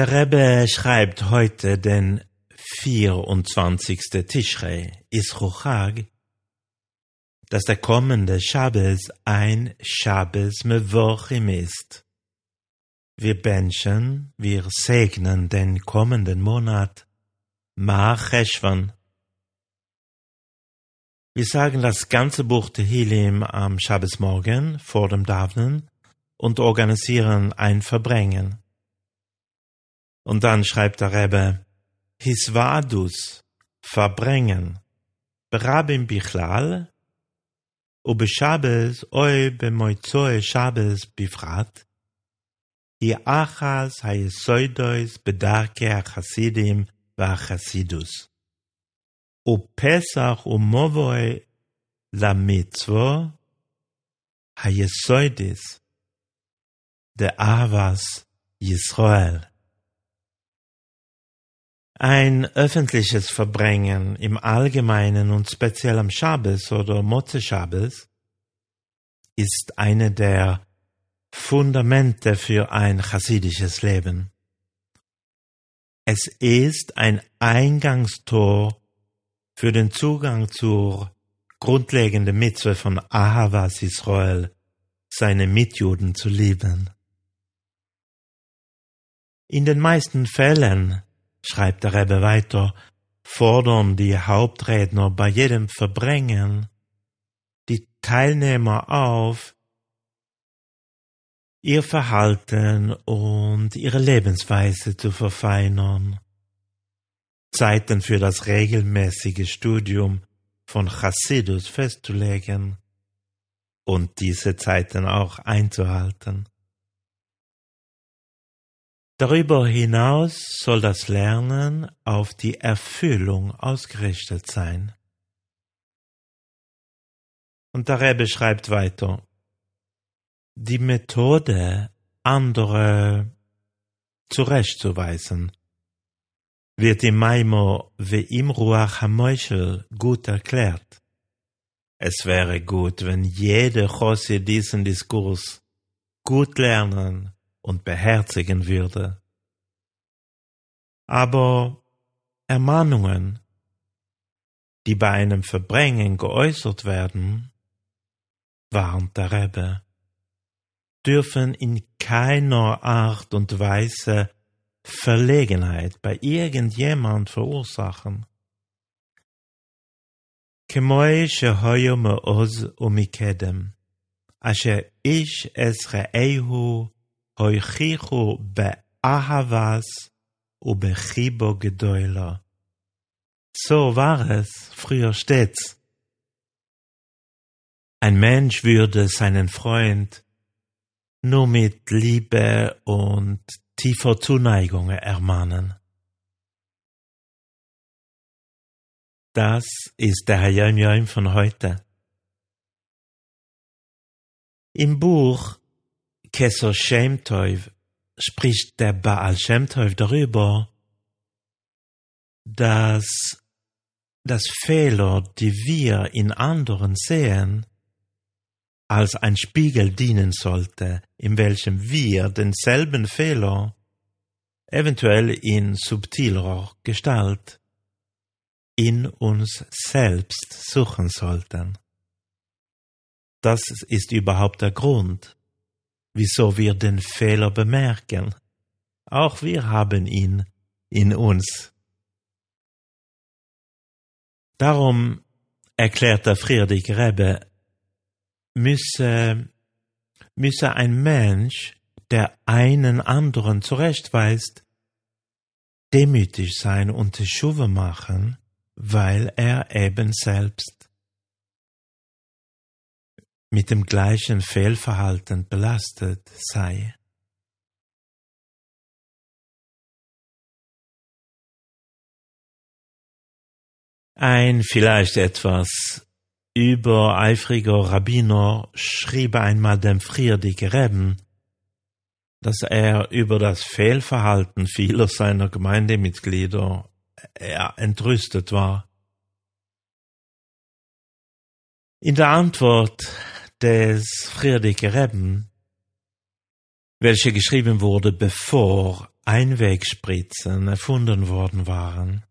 Der Rebbe schreibt heute den 24. Tishrei, Isruchag, dass der kommende Shabbos ein Shabbos Mevochim ist. Wir benchen, wir segnen den kommenden Monat Ma Cheshvan. Wir sagen das ganze Buch Tehillim am Shabbosmorgen vor dem Davnen und organisieren ein Verbringen. Und dann schreibt der Rebbe, Hisvadus, verbrengen, berabim bichlal, ube Shabbos oi bemoizoe Shabbos bifrat, i achas hayesoidois bedarke achasidim vachasidus. U Pesach umovoi la mitzvo hayesoidis de avas Yisrael. Ein öffentliches Verbringen im Allgemeinen und speziell am Schabes oder Motze Schabes ist eine der Fundamente für ein chassidisches Leben. Es ist ein Eingangstor für den Zugang zur grundlegenden Mitzwe von Ahavas Israel, seine Mitjuden zu lieben. In den meisten Fällen schreibt der Rebbe weiter, fordern die Hauptredner bei jedem Verbringen die Teilnehmer auf, ihr Verhalten und ihre Lebensweise zu verfeinern, Zeiten für das regelmäßige Studium von Chassidus festzulegen und diese Zeiten auch einzuhalten. Darüber hinaus soll das Lernen auf die Erfüllung ausgerichtet sein. Und der Rebbe schreibt weiter, die Methode, andere zurechtzuweisen, wird im Maimo im Ruach HaMoischel gut erklärt. Es wäre gut, wenn jede Chossi diesen Diskurs gut lernen und beherzigen würde. Aber Ermahnungen, die bei einem Verbringen geäußert werden, warnt der Rebbe, dürfen in keiner Art und Weise Verlegenheit bei irgendjemand verursachen. כמוי שהיו מעוז ומקדם, אשר איש es רעהו הויכיחו באהבס ובחיבו גדולה. So war es früher stets. Ein Mensch würde seinen Freund nur mit Liebe und tiefer Zuneigung ermahnen. Das ist der Hayom Yom von heute. Im Buch Kesser Shem Tov spricht der Baal Shem Tov darüber, dass das Fehler, die wir in anderen sehen, als ein Spiegel dienen sollte, in welchem wir denselben Fehler, eventuell in subtilerer Gestalt, in uns selbst suchen sollten. Das ist überhaupt der Grund, wieso wir den Fehler bemerken. Auch wir haben ihn in uns. Darum erklärt der Friedrich Rebbe, müsse, müsse ein Mensch, der einen anderen zurechtweist, demütig sein und Teshuva machen, weil er eben selbst mit dem gleichen Fehlverhalten belastet sei. Ein vielleicht etwas übereifriger Rabbiner schrieb einmal dem Friedrich Reben, dass er über das Fehlverhalten vieler seiner Gemeindemitglieder er entrüstet war. In der Antwort des Friedrich Reben, welche geschrieben wurde, bevor Einwegspritzen erfunden worden waren,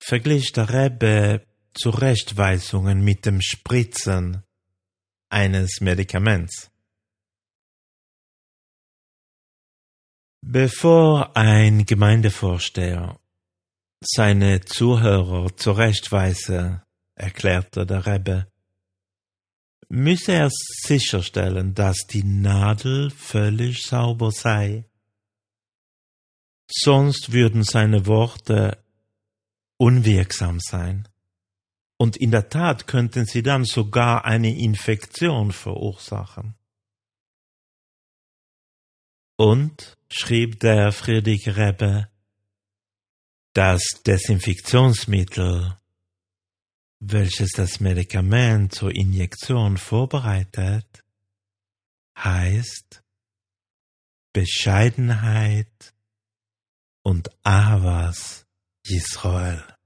verglich der Rebbe Zurechtweisungen mit dem Spritzen eines Medikaments. Bevor ein Gemeindevorsteher seine Zuhörer zurechtweise, erklärte der Rebbe, müsse er sicherstellen, dass die Nadel völlig sauber sei. Sonst würden seine Worte unwirksam sein. Und in der Tat könnten sie dann sogar eine Infektion verursachen. Und, schrieb der Friedrich Rebbe, das Desinfektionsmittel, welches das Medikament zur Injektion vorbereitet, heißt Bescheidenheit und Avas Yisrael.